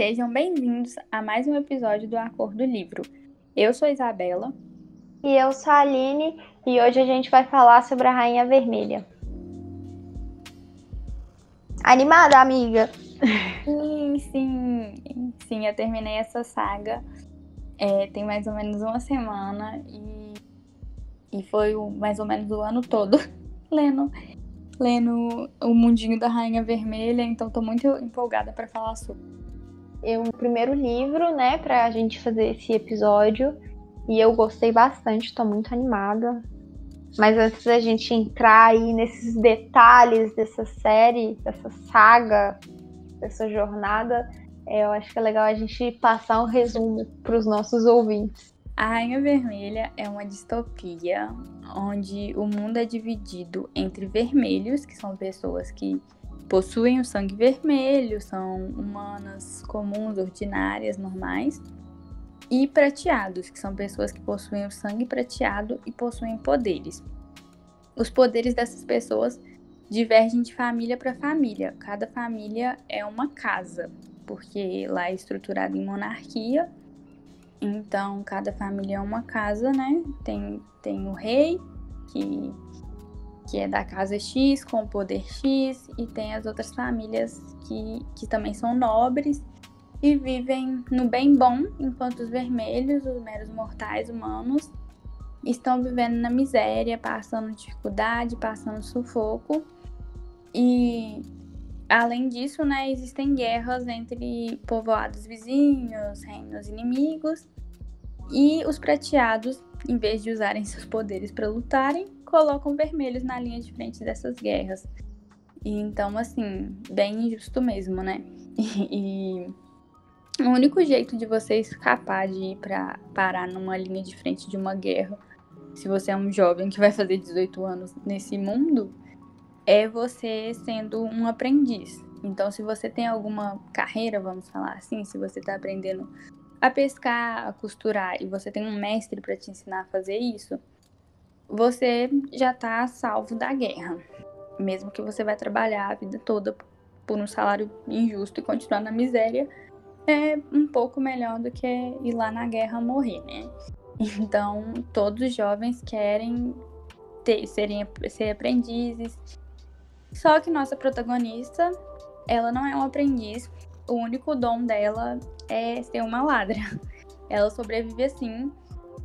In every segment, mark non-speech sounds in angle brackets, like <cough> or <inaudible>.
Sejam bem-vindos a mais um episódio do Acordo do Livro. Eu sou a Isabela. E eu sou a Aline, e hoje a gente vai falar sobre a Rainha Vermelha. Animada, amiga? <laughs> Sim, sim. Sim, eu terminei essa saga. É, tem mais ou menos uma semana e, e foi o, mais ou menos o ano todo <laughs> lendo lendo o mundinho da Rainha Vermelha, então tô muito empolgada para falar sobre. Eu o primeiro livro, né, pra gente fazer esse episódio, e eu gostei bastante, tô muito animada. Mas antes da gente entrar aí nesses detalhes dessa série, dessa saga, dessa jornada, é, eu acho que é legal a gente passar um resumo para os nossos ouvintes. A Rainha Vermelha é uma distopia onde o mundo é dividido entre vermelhos, que são pessoas que possuem o sangue vermelho, são humanas comuns, ordinárias, normais, e prateados, que são pessoas que possuem o sangue prateado e possuem poderes. Os poderes dessas pessoas divergem de família para família. Cada família é uma casa, porque lá é estruturado em monarquia então, cada família é uma casa, né? Tem, tem o rei, que, que é da casa X, com o poder X, e tem as outras famílias que, que também são nobres e vivem no bem bom, enquanto os vermelhos, os meros mortais humanos, estão vivendo na miséria, passando dificuldade, passando sufoco. E Além disso, né, existem guerras entre povoados vizinhos, reinos inimigos, e os prateados, em vez de usarem seus poderes para lutarem, colocam vermelhos na linha de frente dessas guerras. E então, assim, bem injusto mesmo, né? E, <laughs> e o único jeito de você escapar de ir para parar numa linha de frente de uma guerra, se você é um jovem que vai fazer 18 anos nesse mundo, é você sendo um aprendiz. Então, se você tem alguma carreira, vamos falar assim, se você está aprendendo a pescar, a costurar e você tem um mestre para te ensinar a fazer isso, você já está salvo da guerra. Mesmo que você vai trabalhar a vida toda por um salário injusto e continuar na miséria, é um pouco melhor do que ir lá na guerra morrer, né? Então, todos os jovens querem ter, serem, ser aprendizes, só que nossa protagonista, ela não é um aprendiz. O único dom dela é ser uma ladra. Ela sobrevive assim.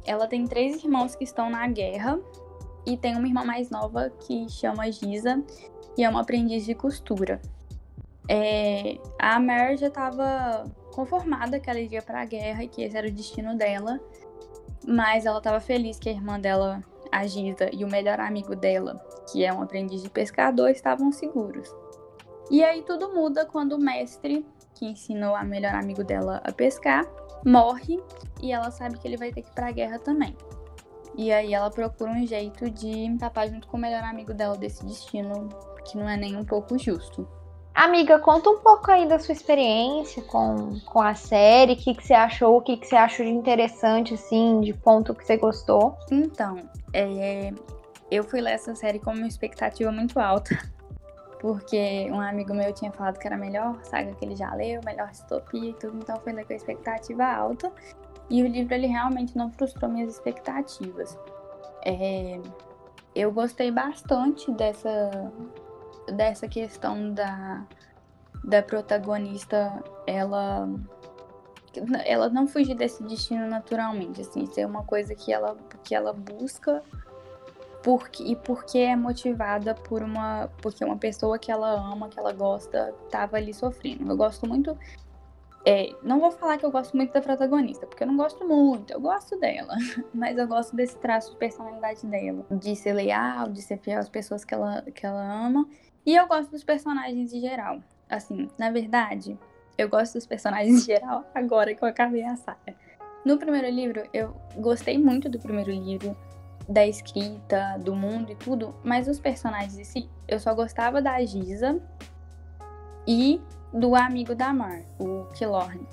Ela tem três irmãos que estão na guerra e tem uma irmã mais nova que chama Giza e é uma aprendiz de costura. É, a Mer já estava conformada que ela iria para a guerra e que esse era o destino dela, mas ela estava feliz que a irmã dela a Giza e o melhor amigo dela, que é um aprendiz de pescador, estavam seguros. E aí tudo muda quando o mestre, que ensinou a melhor amigo dela a pescar, morre e ela sabe que ele vai ter que ir pra guerra também. E aí ela procura um jeito de tapar junto com o melhor amigo dela desse destino, que não é nem um pouco justo. Amiga, conta um pouco aí da sua experiência com, com a série, o que, que você achou, o que, que você achou de interessante, assim, de ponto que você gostou. Então, é, eu fui ler essa série com uma expectativa muito alta, porque um amigo meu tinha falado que era a melhor saga que ele já leu, melhor distopia e tudo, então fui ler com a expectativa alta, e o livro ele realmente não frustrou minhas expectativas. É, eu gostei bastante dessa dessa questão da, da protagonista, ela ela não fugir desse destino naturalmente, assim, ser uma coisa que ela, que ela busca porque, e porque é motivada por uma porque uma pessoa que ela ama, que ela gosta, estava ali sofrendo. Eu gosto muito é, não vou falar que eu gosto muito da protagonista, porque eu não gosto muito, eu gosto dela, <laughs> mas eu gosto desse traço de personalidade dela, de ser leal, de ser fiel às pessoas que ela, que ela ama e eu gosto dos personagens em geral. Assim, na verdade, eu gosto dos personagens em geral <laughs> agora que eu acabei a saga. No primeiro livro, eu gostei muito do primeiro livro, da escrita, do mundo e tudo, mas os personagens em si, eu só gostava da Giza e do amigo da Mar, o Killorn.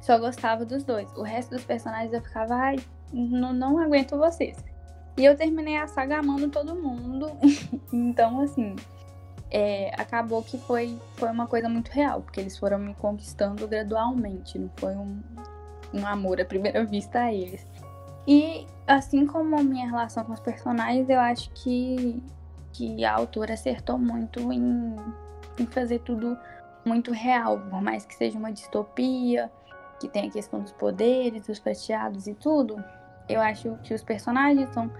Só gostava dos dois. O resto dos personagens eu ficava, ai, não, não aguento vocês. E eu terminei a saga amando todo mundo. <laughs> então, assim, é, acabou que foi, foi uma coisa muito real, porque eles foram me conquistando gradualmente, não foi um, um amor à primeira vista a eles. E assim como a minha relação com os personagens, eu acho que, que a autora acertou muito em, em fazer tudo muito real, por mais que seja uma distopia, que tem a questão dos poderes, dos prateados e tudo. Eu acho que os personagens são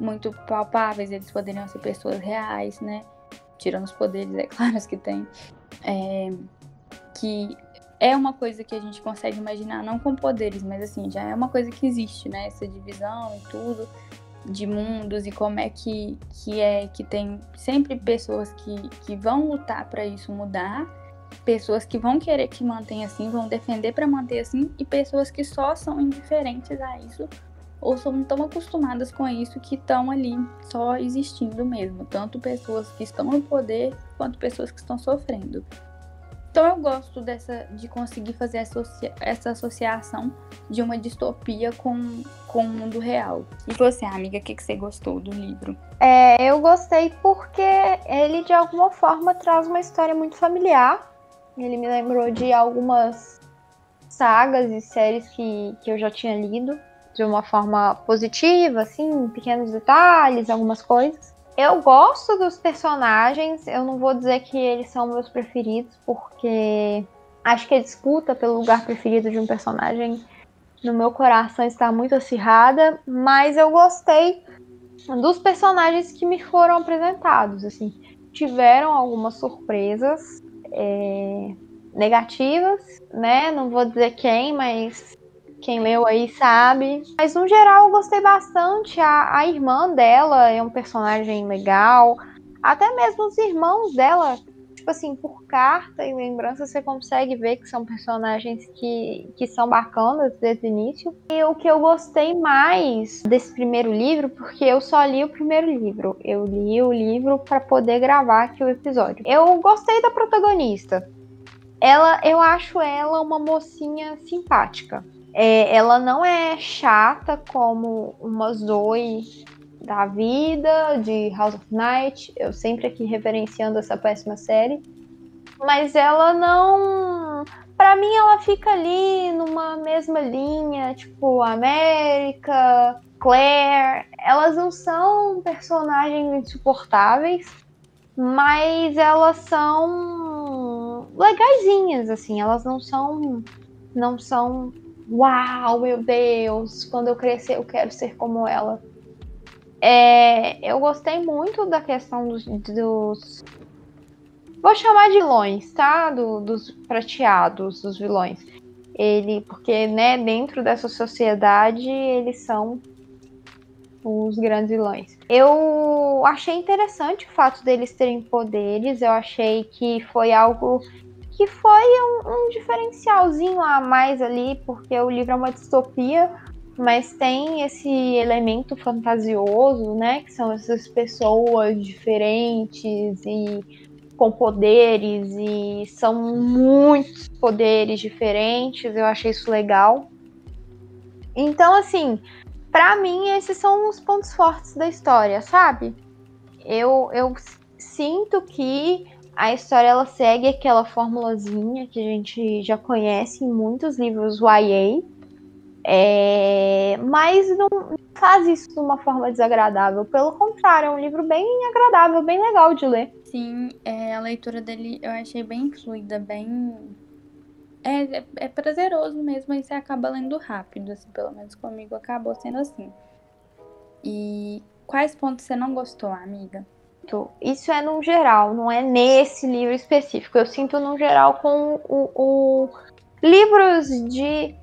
muito palpáveis, eles poderiam ser pessoas reais, né? tirando os poderes, é claro, <laughs> que tem, é, que é uma coisa que a gente consegue imaginar, não com poderes, mas assim, já é uma coisa que existe, né? Essa divisão e tudo de mundos e como é que, que é que tem sempre pessoas que, que vão lutar para isso mudar, pessoas que vão querer que mantenha assim, vão defender para manter assim, e pessoas que só são indiferentes a isso ou são tão acostumadas com isso que estão ali só existindo mesmo, tanto pessoas que estão no poder quanto pessoas que estão sofrendo. Então eu gosto dessa de conseguir fazer associa essa associação de uma distopia com, com o mundo real. E você, amiga, o que, que você gostou do livro? É, eu gostei porque ele de alguma forma traz uma história muito familiar. Ele me lembrou de algumas sagas e séries que, que eu já tinha lido de uma forma positiva, assim, pequenos detalhes, algumas coisas. Eu gosto dos personagens, eu não vou dizer que eles são meus preferidos, porque acho que a disputa pelo lugar preferido de um personagem no meu coração está muito acirrada, mas eu gostei dos personagens que me foram apresentados, assim, tiveram algumas surpresas é, negativas, né? Não vou dizer quem, mas quem leu aí sabe. Mas no geral eu gostei bastante. A, a irmã dela é um personagem legal. Até mesmo os irmãos dela, tipo assim, por carta e lembrança, você consegue ver que são personagens que, que são bacanas desde o início. E o que eu gostei mais desse primeiro livro, porque eu só li o primeiro livro. Eu li o livro para poder gravar aqui o episódio. Eu gostei da protagonista. Ela, eu acho ela uma mocinha simpática. É, ela não é chata como uma Zoe da vida, de House of Night. Eu sempre aqui referenciando essa péssima série. Mas ela não. Para mim, ela fica ali numa mesma linha, tipo América, Claire. Elas não são personagens insuportáveis, mas elas são legaisinhas, assim. Elas não são. Não são uau, meu Deus, quando eu crescer eu quero ser como ela. É, eu gostei muito da questão dos, dos, Vou chamar de vilões, tá? Do, dos prateados, dos vilões. Ele, porque, né, dentro dessa sociedade, eles são os grandes vilões. Eu achei interessante o fato deles terem poderes, eu achei que foi algo que foi um, um diferencialzinho a mais ali, porque o livro é uma distopia, mas tem esse elemento fantasioso, né? Que são essas pessoas diferentes e com poderes e são muitos poderes diferentes. Eu achei isso legal. Então, assim, para mim esses são os pontos fortes da história, sabe? Eu, eu sinto que a história ela segue aquela formulazinha que a gente já conhece em muitos livros YA, é... mas não faz isso de uma forma desagradável. Pelo contrário, é um livro bem agradável, bem legal de ler. Sim, é, a leitura dele eu achei bem fluida, bem. É, é, é prazeroso mesmo, e você acaba lendo rápido, assim, pelo menos comigo acabou sendo assim. E quais pontos você não gostou, amiga? Sinto, isso é no geral, não é nesse livro específico. Eu sinto no geral com o, o livros de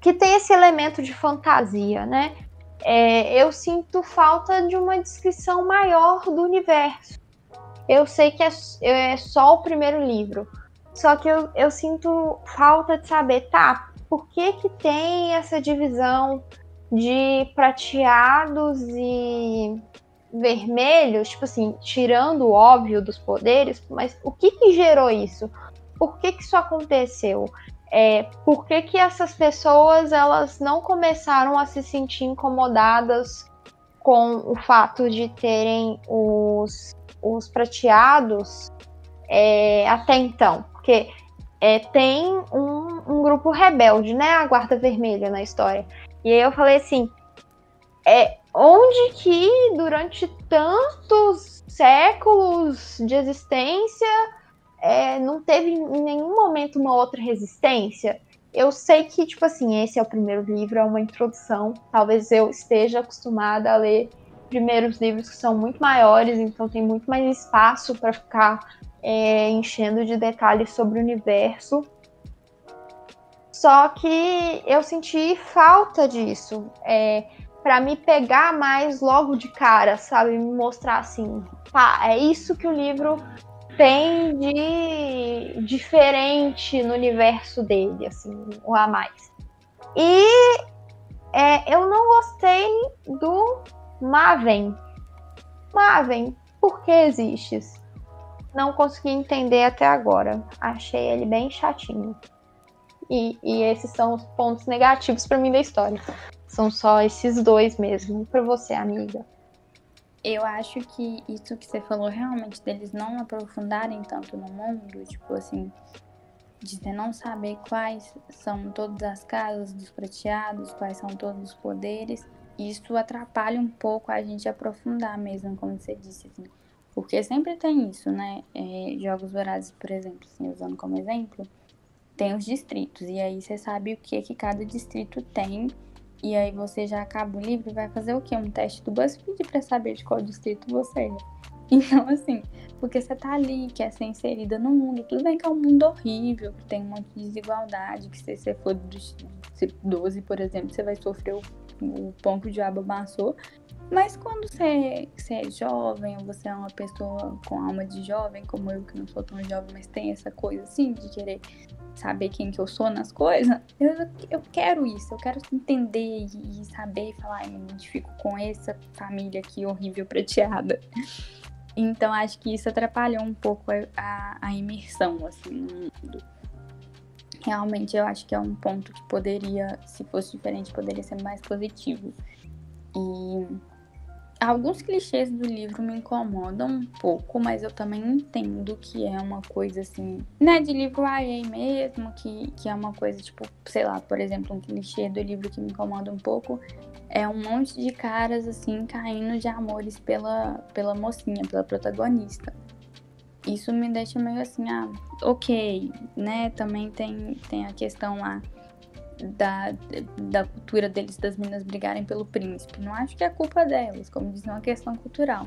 que tem esse elemento de fantasia, né? É, eu sinto falta de uma descrição maior do universo. Eu sei que é, é só o primeiro livro, só que eu, eu sinto falta de saber, tá? Por que que tem essa divisão de prateados e vermelhos, tipo assim, tirando o óbvio dos poderes, mas o que que gerou isso? Por que que isso aconteceu? É, por que que essas pessoas elas não começaram a se sentir incomodadas com o fato de terem os, os prateados é, até então? Porque é, tem um, um, grupo rebelde, né? A Guarda Vermelha na história. E aí eu falei assim: é, onde que durante tantos séculos de existência é, não teve em nenhum momento uma outra resistência? Eu sei que, tipo assim, esse é o primeiro livro, é uma introdução. Talvez eu esteja acostumada a ler primeiros livros que são muito maiores, então tem muito mais espaço para ficar é, enchendo de detalhes sobre o universo. Só que eu senti falta disso. É, para me pegar mais logo de cara, sabe? Me mostrar assim, pá, é isso que o livro tem de diferente no universo dele, assim, o a mais. E é, eu não gostei do Maven. Maven, por que existes? Não consegui entender até agora. Achei ele bem chatinho. E, e esses são os pontos negativos para mim da história. São só esses dois mesmo. Para você, amiga. Eu acho que isso que você falou realmente deles não aprofundarem tanto no mundo, tipo assim, de você não saber quais são todas as casas dos prateados, quais são todos os poderes, isso atrapalha um pouco a gente aprofundar mesmo, como você disse, assim. Porque sempre tem isso, né? É, Jogos Vorazes, por exemplo, assim, usando como exemplo, tem os distritos, e aí você sabe o que, que cada distrito tem e aí você já acaba o livro e vai fazer o quê? Um teste do BuzzFeed para saber de qual distrito você é. <laughs> Então, assim, porque você tá ali, quer ser inserida no mundo, tudo bem que é um mundo horrível, que tem um monte de desigualdade, que se você for do distrito 12, por exemplo, você vai sofrer o, o pão que o diabo amassou. Mas quando você, você é jovem, ou você é uma pessoa com alma de jovem, como eu, que não sou tão jovem, mas tem essa coisa assim de querer saber quem que eu sou nas coisas, eu, eu quero isso, eu quero entender e, saber e falar, eu me identifico com essa família aqui horrível prateada. Então acho que isso atrapalhou um pouco a, a, a imersão assim no mundo. Realmente eu acho que é um ponto que poderia, se fosse diferente, poderia ser mais positivo. E alguns clichês do livro me incomodam um pouco, mas eu também entendo que é uma coisa assim, né, de livro YA mesmo, que, que é uma coisa tipo, sei lá, por exemplo, um clichê do livro que me incomoda um pouco é um monte de caras assim caindo de amores pela, pela mocinha, pela protagonista. Isso me deixa meio assim, ah, ok, né? Também tem, tem a questão lá da, da cultura deles, das meninas brigarem pelo príncipe. Não acho que é culpa delas, como diz, é uma questão cultural.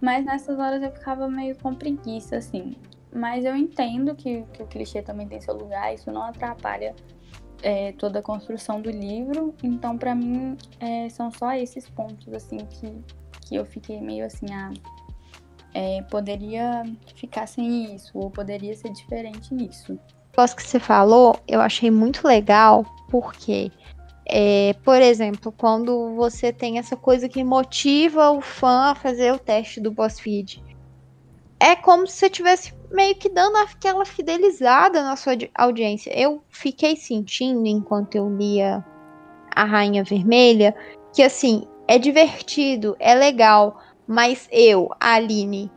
Mas nessas horas eu ficava meio com preguiça, assim. Mas eu entendo que, que o clichê também tem seu lugar, isso não atrapalha é, toda a construção do livro. Então, para mim, é, são só esses pontos, assim, que, que eu fiquei meio assim, ah, é, poderia ficar sem isso, ou poderia ser diferente nisso negócio que você falou, eu achei muito legal, porque, é, por exemplo, quando você tem essa coisa que motiva o fã a fazer o teste do BuzzFeed, é como se você tivesse meio que dando aquela fidelizada na sua audiência. Eu fiquei sentindo, enquanto eu lia A Rainha Vermelha, que assim, é divertido, é legal, mas eu, Aline,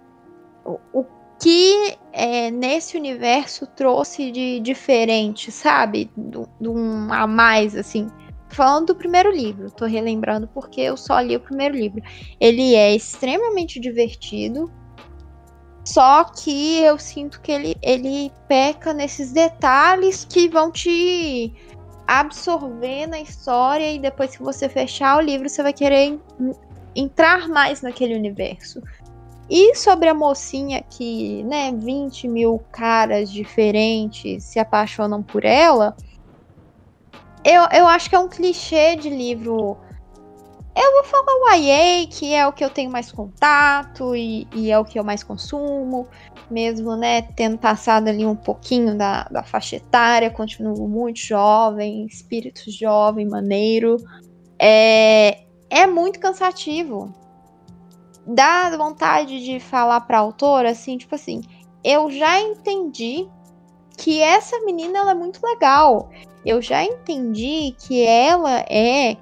o, o que é, nesse universo trouxe de diferente, sabe? De um a mais, assim. Falando do primeiro livro, tô relembrando porque eu só li o primeiro livro. Ele é extremamente divertido, só que eu sinto que ele, ele peca nesses detalhes que vão te absorver na história e depois que você fechar o livro, você vai querer entrar mais naquele universo. E sobre a mocinha que, né, 20 mil caras diferentes se apaixonam por ela, eu, eu acho que é um clichê de livro. Eu vou falar o YA, que é o que eu tenho mais contato e, e, é o que eu mais consumo, mesmo, né, tendo passado ali um pouquinho da, da faixa etária, continuo muito jovem, espírito jovem, maneiro. É, é muito cansativo dá vontade de falar pra autora assim, tipo assim, eu já entendi que essa menina ela é muito legal. Eu já entendi que ela é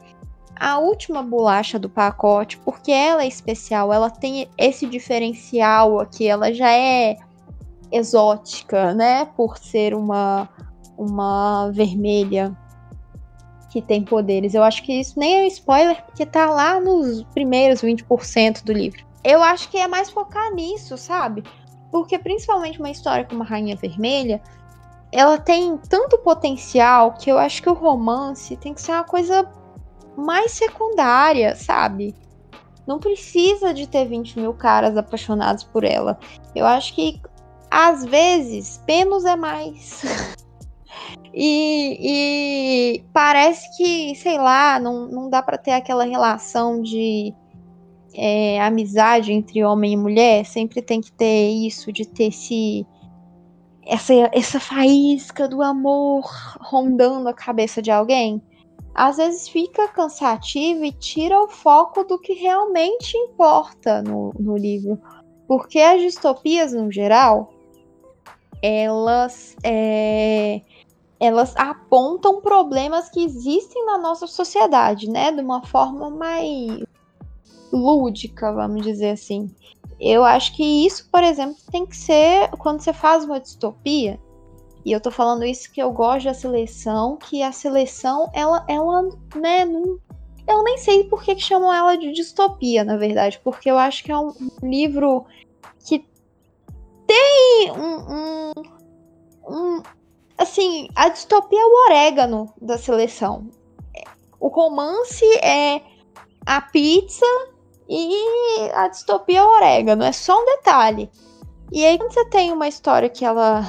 a última bolacha do pacote, porque ela é especial, ela tem esse diferencial aqui, ela já é exótica, né? Por ser uma, uma vermelha que tem poderes. Eu acho que isso nem é spoiler, porque tá lá nos primeiros 20% do livro. Eu acho que é mais focar nisso, sabe? Porque principalmente uma história como a Rainha Vermelha, ela tem tanto potencial que eu acho que o romance tem que ser uma coisa mais secundária, sabe? Não precisa de ter 20 mil caras apaixonados por ela. Eu acho que às vezes menos é mais. <laughs> e, e, parece que, sei lá, não, não dá para ter aquela relação de é, amizade entre homem e mulher. Sempre tem que ter isso, de ter esse. Essa, essa faísca do amor rondando a cabeça de alguém às vezes fica cansativo e tira o foco do que realmente importa no, no livro. Porque as distopias, no geral, elas, é, elas apontam problemas que existem na nossa sociedade, né? De uma forma mais lúdica, vamos dizer assim. Eu acho que isso, por exemplo, tem que ser quando você faz uma distopia, e eu tô falando isso que eu gosto da seleção, que a seleção, ela, ela, né, não, eu nem sei por que, que chamam ela de distopia, na verdade, porque eu acho que é um, livro que tem um, um, um, assim, a distopia é o orégano da seleção. O romance é a pizza e a distopia é o orégano, é só um detalhe. E aí, quando você tem uma história que ela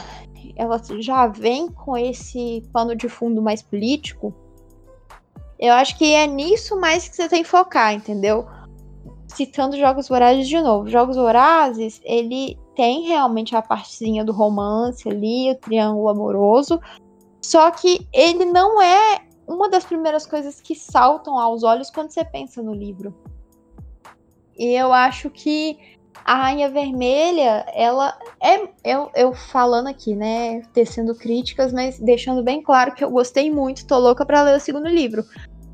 ela já vem com esse pano de fundo mais político, eu acho que é nisso mais que você tem que focar, entendeu? Citando Jogos Vorazes de novo. Jogos Vorazes, ele tem realmente a partezinha do romance ali, o triângulo amoroso, só que ele não é uma das primeiras coisas que saltam aos olhos quando você pensa no livro. E eu acho que a Rainha Vermelha, ela é. Eu, eu falando aqui, né? Tecendo críticas, mas deixando bem claro que eu gostei muito, tô louca pra ler o segundo livro.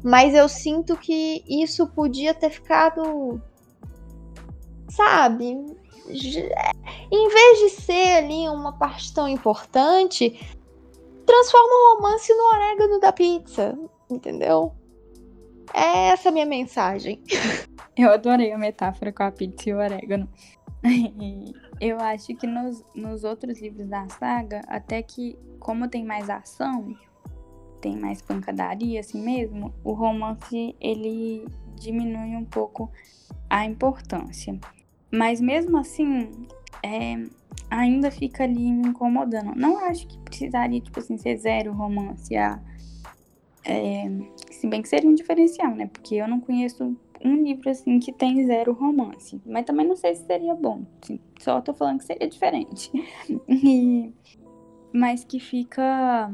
Mas eu sinto que isso podia ter ficado. Sabe? Em vez de ser ali uma parte tão importante, transforma o romance no orégano da pizza. Entendeu? É essa a minha mensagem. <laughs> Eu adorei a metáfora com a pizza e o orégano. <laughs> eu acho que nos, nos outros livros da saga, até que, como tem mais ação, tem mais pancadaria assim mesmo, o romance ele diminui um pouco a importância. Mas mesmo assim, é, ainda fica ali me incomodando. Não acho que precisaria, tipo assim, ser zero romance. A, é, se bem que seria um diferencial, né? Porque eu não conheço um livro assim que tem zero romance. Mas também não sei se seria bom. Só tô falando que seria diferente. <laughs> e, mas que fica.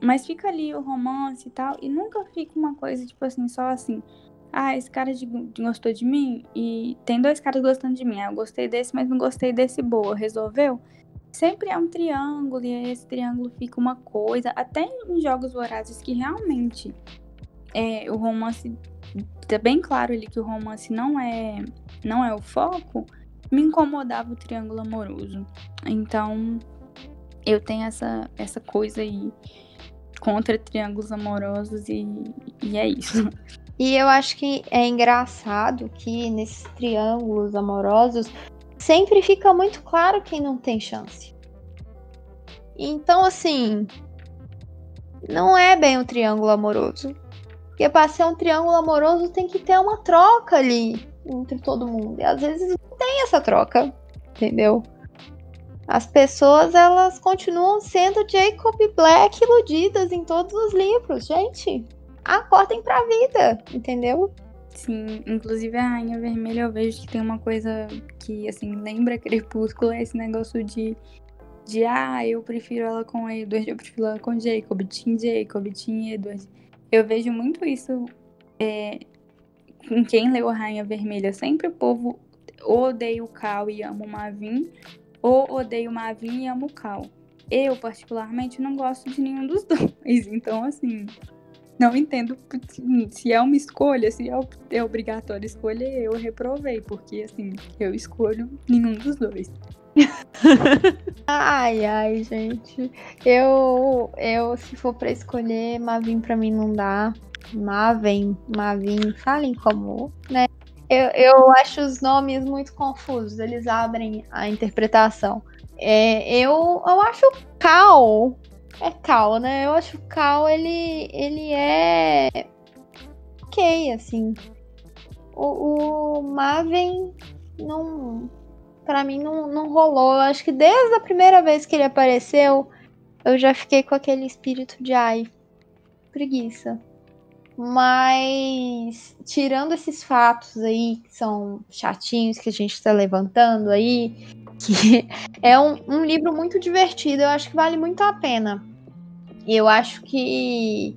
Mas fica ali o romance e tal. E nunca fica uma coisa, tipo assim, só assim. Ah, esse cara de, gostou de mim e tem dois caras gostando de mim. Ah, eu gostei desse, mas não gostei desse boa. Resolveu? Sempre é um triângulo e esse triângulo fica uma coisa. Até em jogos vorazes que realmente é, o romance tá bem claro ali que o romance não é não é o foco, me incomodava o triângulo amoroso. Então, eu tenho essa essa coisa aí contra triângulos amorosos e, e é isso. <laughs> E eu acho que é engraçado que nesses triângulos amorosos sempre fica muito claro quem não tem chance. Então, assim, não é bem um triângulo amoroso. Porque para ser um triângulo amoroso tem que ter uma troca ali entre todo mundo. E às vezes não tem essa troca, entendeu? As pessoas elas continuam sendo Jacob Black iludidas em todos os livros, gente. Acordem pra vida, entendeu? Sim, inclusive a Rainha Vermelha eu vejo que tem uma coisa que, assim, lembra Crepúsculo, é esse negócio de, de ah, eu prefiro ela com Edward, eu prefiro ela com Jacob, Tim Jacob, Tim Edward. Eu vejo muito isso é, em quem leu a Rainha Vermelha. Sempre o povo odeia o Cal e ama o Mavin, ou odeia o Mavin e ama o Cal. Eu, particularmente, não gosto de nenhum dos <laughs> dois. Então, assim, não entendo se é uma escolha, se é, é obrigatório escolher, eu reprovei, porque assim, eu escolho nenhum dos dois. <laughs> ai, ai, gente. Eu, eu se for para escolher, Mavin para mim não dá. Mavin, Mavin, falem como, né? Eu, eu acho os nomes muito confusos, eles abrem a interpretação. É, eu, eu acho Cal. É Cal, né? Eu acho o Cal, ele, ele é. Ok, assim. O, o Maven não para mim não, não rolou. Eu acho que desde a primeira vez que ele apareceu, eu já fiquei com aquele espírito de ai, preguiça. Mas tirando esses fatos aí que são chatinhos que a gente está levantando aí, que <laughs> é um, um livro muito divertido, eu acho que vale muito a pena. E eu acho que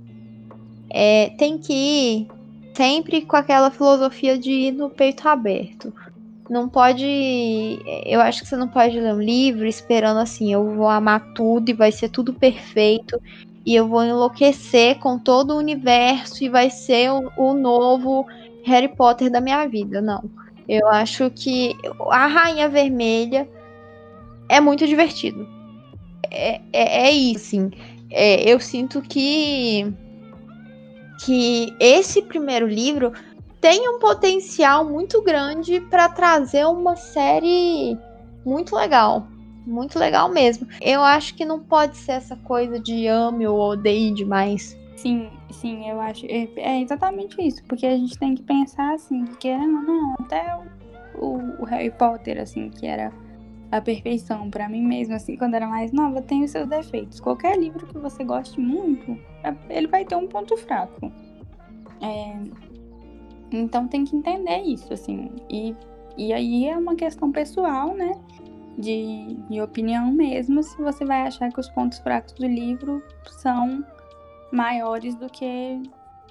é, tem que ir sempre com aquela filosofia de ir no peito aberto não pode. Eu acho que você não pode ler um livro esperando assim, eu vou amar tudo e vai ser tudo perfeito. E eu vou enlouquecer com todo o universo e vai ser o, o novo Harry Potter da minha vida. Não. Eu acho que a Rainha Vermelha é muito divertido. É, é, é isso, assim. É, eu sinto que que esse primeiro livro tem um potencial muito grande para trazer uma série muito legal. Muito legal mesmo. Eu acho que não pode ser essa coisa de ame ou odeie demais. Sim, sim, eu acho. É, é exatamente isso. Porque a gente tem que pensar assim, querendo ou não, até o, o Harry Potter, assim, que era a perfeição para mim mesmo, assim, quando era mais nova, tem os seus defeitos. Qualquer livro que você goste muito, é, ele vai ter um ponto fraco. É, então tem que entender isso, assim. E, e aí é uma questão pessoal, né? De, de opinião mesmo, se você vai achar que os pontos fracos do livro são maiores do que,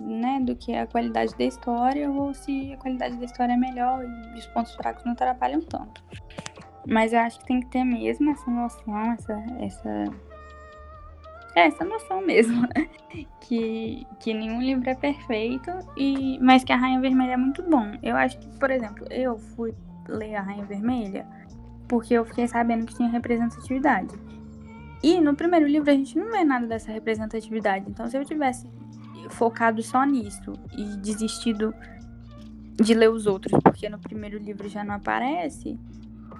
né, do que a qualidade da história, ou se a qualidade da história é melhor e os pontos fracos não atrapalham tanto. Mas eu acho que tem que ter mesmo essa noção, essa, essa é essa noção mesmo, né? que, que nenhum livro é perfeito, e mas que a Rainha Vermelha é muito bom. Eu acho que, por exemplo, eu fui ler a Rainha Vermelha porque eu fiquei sabendo que tinha representatividade. E no primeiro livro a gente não vê nada dessa representatividade. Então, se eu tivesse focado só nisso e desistido de ler os outros, porque no primeiro livro já não aparece,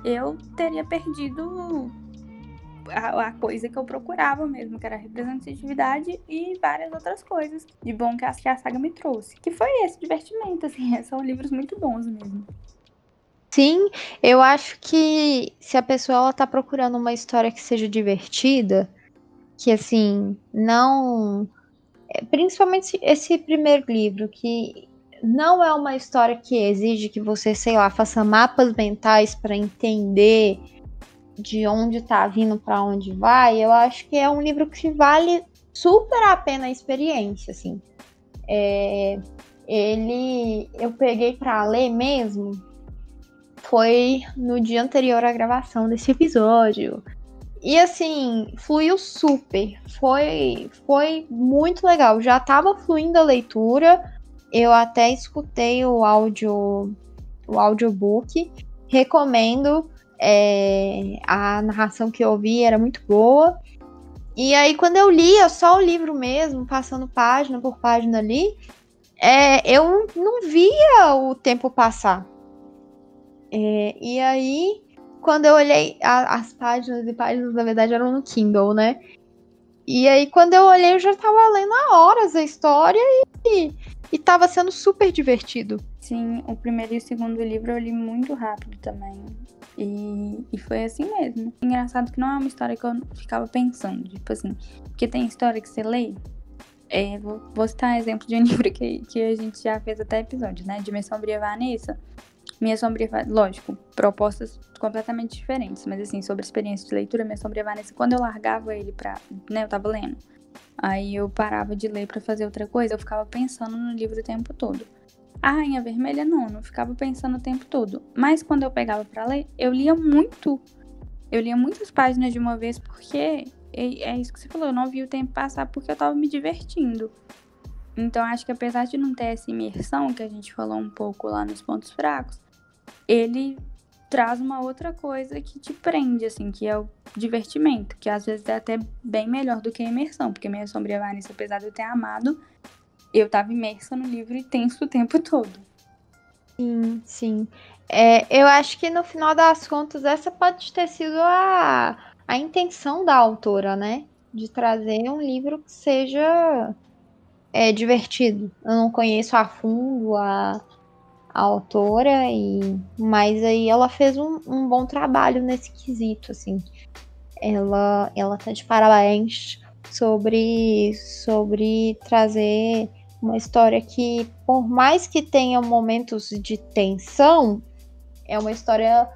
eu teria perdido a, a, coisa que eu procurava mesmo, que era representatividade e várias outras coisas de bom que a, que a saga me trouxe. Que foi esse divertimento, assim, <laughs> são livros muito bons mesmo. Sim, eu acho que se a pessoa ela tá procurando uma história que seja divertida, que assim, não. É, principalmente esse primeiro livro, que não é uma história que exige que você, sei lá, faça mapas mentais para entender de onde tá vindo para onde vai, eu acho que é um livro que vale super a pena a experiência, assim. É, ele eu peguei para ler mesmo foi no dia anterior à gravação desse episódio. E assim, fluiu super. Foi foi muito legal. Já tava fluindo a leitura. Eu até escutei o áudio o audiobook. Recomendo é, a narração que eu ouvi era muito boa. E aí, quando eu lia só o livro mesmo, passando página por página ali, é, eu não via o tempo passar. É, e aí, quando eu olhei a, as páginas e páginas, na verdade, eram no Kindle, né? E aí, quando eu olhei, eu já tava lendo há horas a história e, e tava sendo super divertido. Sim, o primeiro e o segundo livro eu li muito rápido também. E, e foi assim mesmo. Engraçado que não é uma história que eu ficava pensando, tipo assim, porque tem história que você lê. É, vou, vou citar um exemplo de um <laughs> livro que, que a gente já fez até episódio, né? De Minha Sombria Vanessa. Minha Sombria, lógico, propostas completamente diferentes, mas assim, sobre experiência de leitura, Minha Sombria Vanessa, quando eu largava ele pra, né, eu tava lendo, aí eu parava de ler para fazer outra coisa, eu ficava pensando no livro o tempo todo. A Rainha Vermelha não, não ficava pensando o tempo todo. Mas quando eu pegava para ler, eu lia muito. Eu lia muitas páginas de uma vez porque é, é isso que você falou, eu não vi o tempo passar porque eu tava me divertindo. Então, acho que apesar de não ter essa imersão, que a gente falou um pouco lá nos pontos fracos, ele traz uma outra coisa que te prende, assim, que é o divertimento, que às vezes é até bem melhor do que a imersão, porque Minha Sombria Vanessa, apesar de eu ter amado, eu tava imersa no livro e tenso o tempo todo. Sim, sim. É, eu acho que no final das contas, essa pode ter sido a, a intenção da autora, né? De trazer um livro que seja é, divertido. Eu não conheço a fundo a, a autora, e, mas aí ela fez um, um bom trabalho nesse quesito, assim. Ela, ela tá de parabéns sobre, sobre trazer uma história que, por mais que tenha momentos de tensão, é uma história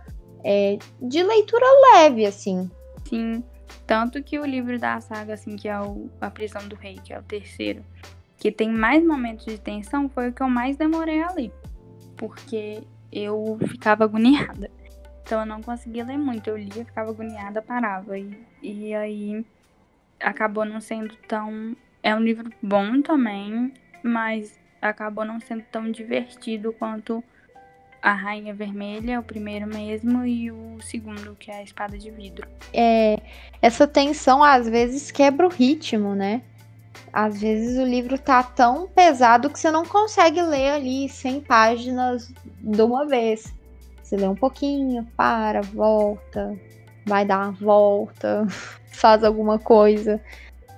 é, de leitura leve, assim. Sim. Tanto que o livro da saga, assim, que é o A Prisão do Rei, que é o terceiro, que tem mais momentos de tensão, foi o que eu mais demorei a ler. Porque eu ficava agoniada. Então eu não conseguia ler muito. Eu lia, ficava agoniada, parava. E, e aí acabou não sendo tão. É um livro bom também, mas acabou não sendo tão divertido quanto a Rainha Vermelha, o primeiro mesmo, e o segundo, que é a Espada de Vidro. É, essa tensão às vezes quebra o ritmo, né? Às vezes o livro tá tão pesado que você não consegue ler ali 100 páginas de uma vez. Você lê um pouquinho, para, volta, vai dar uma volta, <laughs> faz alguma coisa.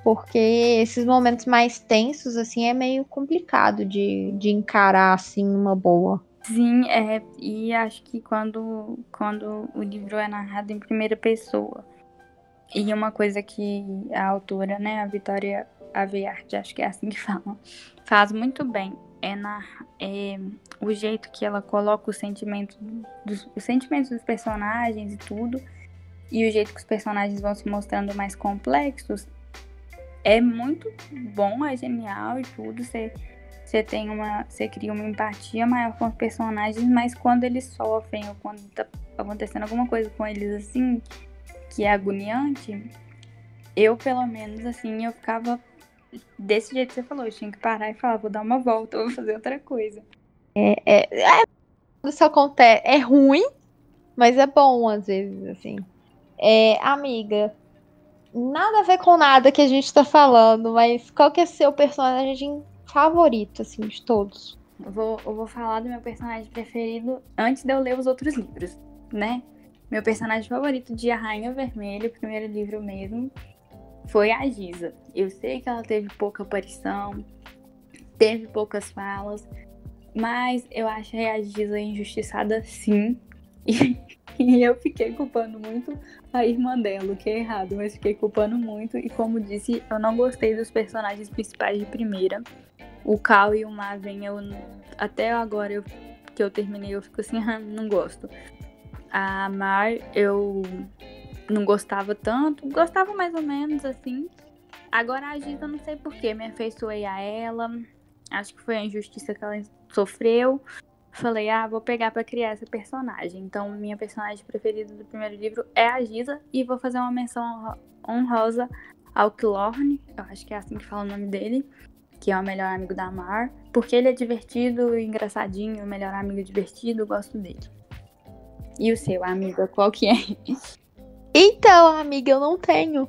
Porque esses momentos mais tensos, assim, é meio complicado de, de encarar, assim, uma boa. Sim, é, e acho que quando, quando o livro é narrado em primeira pessoa, e uma coisa que a autora, né, a Vitória Avearte, acho que é assim que <laughs> fala, faz muito bem, é, na, é o jeito que ela coloca os sentimentos dos, os sentimentos dos personagens e tudo, e o jeito que os personagens vão se mostrando mais complexos, é muito bom, é genial e tudo, você você tem uma. Você cria uma empatia maior com os personagens, mas quando eles sofrem ou quando tá acontecendo alguma coisa com eles assim, que é agoniante, eu pelo menos assim, eu ficava desse jeito que você falou, eu tinha que parar e falar, vou dar uma volta, vou fazer outra coisa. É, é, é isso acontece, é ruim, mas é bom às vezes, assim. É, amiga, nada a ver com nada que a gente tá falando, mas qual que é seu personagem favorito, assim, de todos? Eu vou, eu vou falar do meu personagem preferido antes de eu ler os outros livros, né? Meu personagem favorito de A Rainha Vermelha, o primeiro livro mesmo, foi a Giza. Eu sei que ela teve pouca aparição, teve poucas falas, mas eu achei a Giza injustiçada sim. <laughs> E, e, eu fiquei culpando muito a irmã dela, o que é errado, mas fiquei culpando muito. E como disse, eu não gostei dos personagens principais de primeira o Cal e o Marvin, eu até agora eu, que eu terminei, eu fico assim, <laughs> ah, não gosto. A Mar, eu não gostava tanto, gostava mais ou menos assim. Agora a Giza, não sei porquê, me afeiçoei a ela. Acho que foi a injustiça que ela sofreu. Falei, ah, vou pegar para criar essa personagem. Então, minha personagem preferida do primeiro livro é a Giza. E vou fazer uma menção honrosa ao Clorne, eu acho que é assim que fala o nome dele que é o melhor amigo da Mar, porque ele é divertido engraçadinho, o melhor amigo divertido, gosto dele. E o seu, amigo, qual que é? <laughs> Então, amiga, eu não tenho.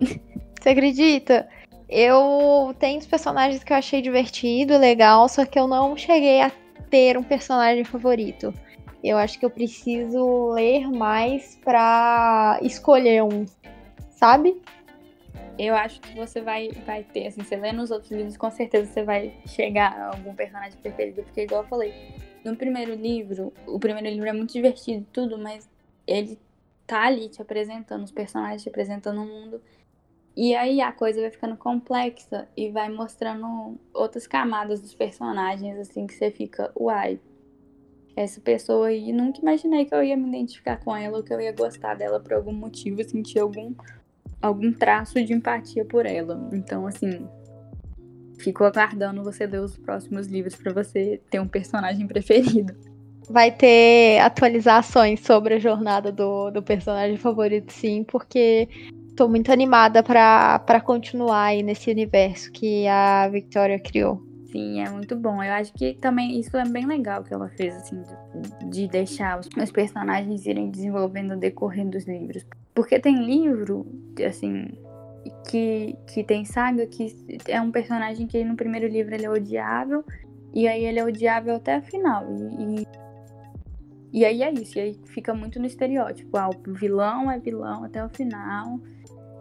<laughs> Você acredita? Eu tenho os personagens que eu achei divertido, legal, só que eu não cheguei a ter um personagem favorito. Eu acho que eu preciso ler mais pra escolher um, sabe? eu acho que você vai, vai ter, assim, você lendo os outros livros, com certeza você vai chegar a algum personagem preferido, porque igual eu falei, no primeiro livro, o primeiro livro é muito divertido e tudo, mas ele tá ali te apresentando os personagens, te apresentando o mundo. E aí a coisa vai ficando complexa e vai mostrando outras camadas dos personagens, assim, que você fica, uai, essa pessoa aí, nunca imaginei que eu ia me identificar com ela ou que eu ia gostar dela por algum motivo, sentir algum algum traço de empatia por ela. Então, assim, fico aguardando você ler os próximos livros para você ter um personagem <laughs> preferido. Vai ter atualizações sobre a jornada do, do personagem favorito, sim, porque tô muito animada para continuar aí nesse universo que a Victoria criou. Sim, é muito bom. Eu acho que também isso é bem legal que ela fez, assim, de deixar os, os personagens irem desenvolvendo no decorrer dos livros. Porque tem livro, assim, que, que tem saga que é um personagem que no primeiro livro ele é odiável, e aí ele é odiável até a final. E, e, e aí é isso, e aí fica muito no estereótipo. Ah, o vilão é vilão até o final,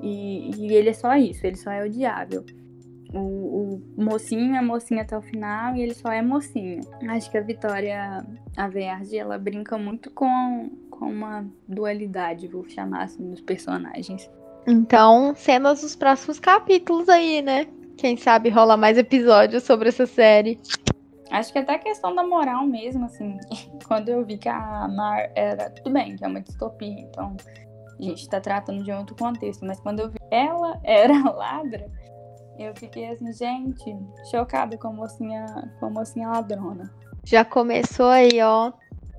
e, e ele é só isso, ele só é odiável o, o mocinho é mocinho até o final e ele só é mocinho. Acho que a Vitória Averde, ela brinca muito com, com uma dualidade, vou chamar assim, dos personagens. Então, cenas dos próximos capítulos aí, né? Quem sabe rola mais episódios sobre essa série. Acho que até a questão da moral mesmo, assim, <laughs> quando eu vi que a Mar era. Tudo bem, que é uma distopia, então a gente tá tratando de outro contexto, mas quando eu vi ela <laughs> era ladra, eu fiquei assim, gente, chocada com a mocinha, com a mocinha ladrona. Já começou aí, ó,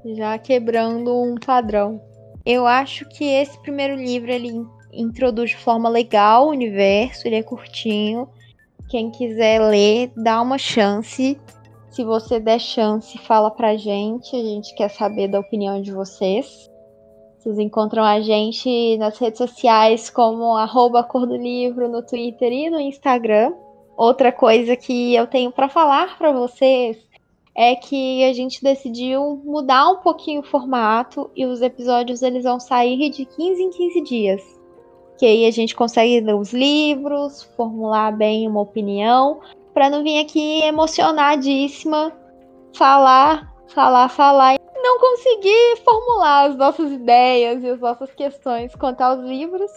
já quebrando um padrão. Eu acho que esse primeiro livro ele introduz de forma legal o universo, ele é curtinho. Quem quiser ler, dá uma chance. Se você der chance, fala pra gente. A gente quer saber da opinião de vocês. Vocês encontram a gente nas redes sociais como arroba Cor do Livro no Twitter e no Instagram. Outra coisa que eu tenho para falar para vocês é que a gente decidiu mudar um pouquinho o formato e os episódios eles vão sair de 15 em 15 dias. Que aí a gente consegue ler os livros, formular bem uma opinião, para não vir aqui emocionadíssima falar, falar, falar não consegui formular as nossas ideias e as nossas questões quanto aos livros.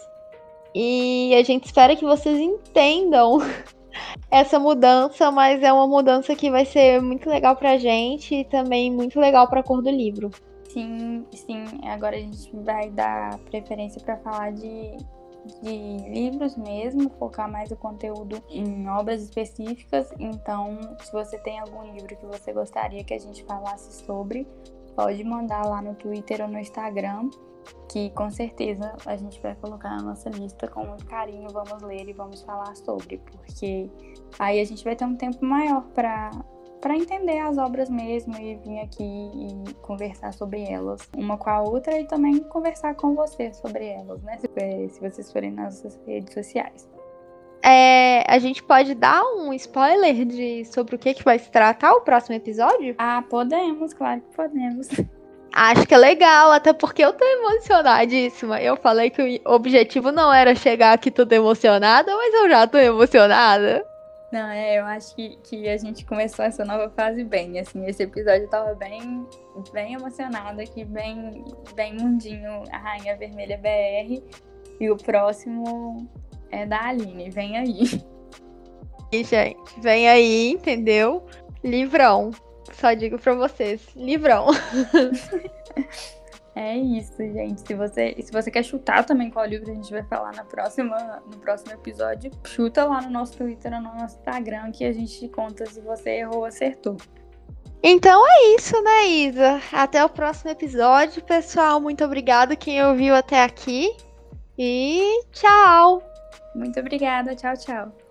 E a gente espera que vocês entendam <laughs> essa mudança, mas é uma mudança que vai ser muito legal pra gente e também muito legal pra cor do livro. Sim, sim. Agora a gente vai dar preferência para falar de, de livros mesmo, focar mais o conteúdo em obras específicas. Então, se você tem algum livro que você gostaria que a gente falasse sobre, pode mandar lá no Twitter ou no Instagram, que com certeza a gente vai colocar na nossa lista com muito carinho, vamos ler e vamos falar sobre, porque aí a gente vai ter um tempo maior para para entender as obras mesmo e vir aqui e conversar sobre elas uma com a outra e também conversar com você sobre elas, né? Se, se vocês forem nas nossas redes sociais. É, a gente pode dar um spoiler de sobre o que, que vai se tratar o próximo episódio? Ah, podemos, claro que podemos. Acho que é legal, até porque eu tô emocionadíssima. Eu falei que o objetivo não era chegar aqui tudo emocionada, mas eu já tô emocionada. Não, é, eu acho que, que a gente começou essa nova fase bem, assim, esse episódio tava bem, bem emocionado aqui, bem, bem mundinho, a Rainha Vermelha BR, e o próximo é da Aline, vem aí. E, gente, vem aí, entendeu? Livrão. Só digo pra vocês, livrão. <laughs> é isso, gente. Se você, se você quer chutar também qual livro a gente vai falar na próxima, no próximo episódio, chuta lá no nosso Twitter no nosso Instagram que a gente conta se você errou ou acertou. Então é isso, né, Isa? Até o próximo episódio, pessoal. Muito obrigada quem ouviu até aqui. E tchau! Muito obrigada. Tchau, tchau.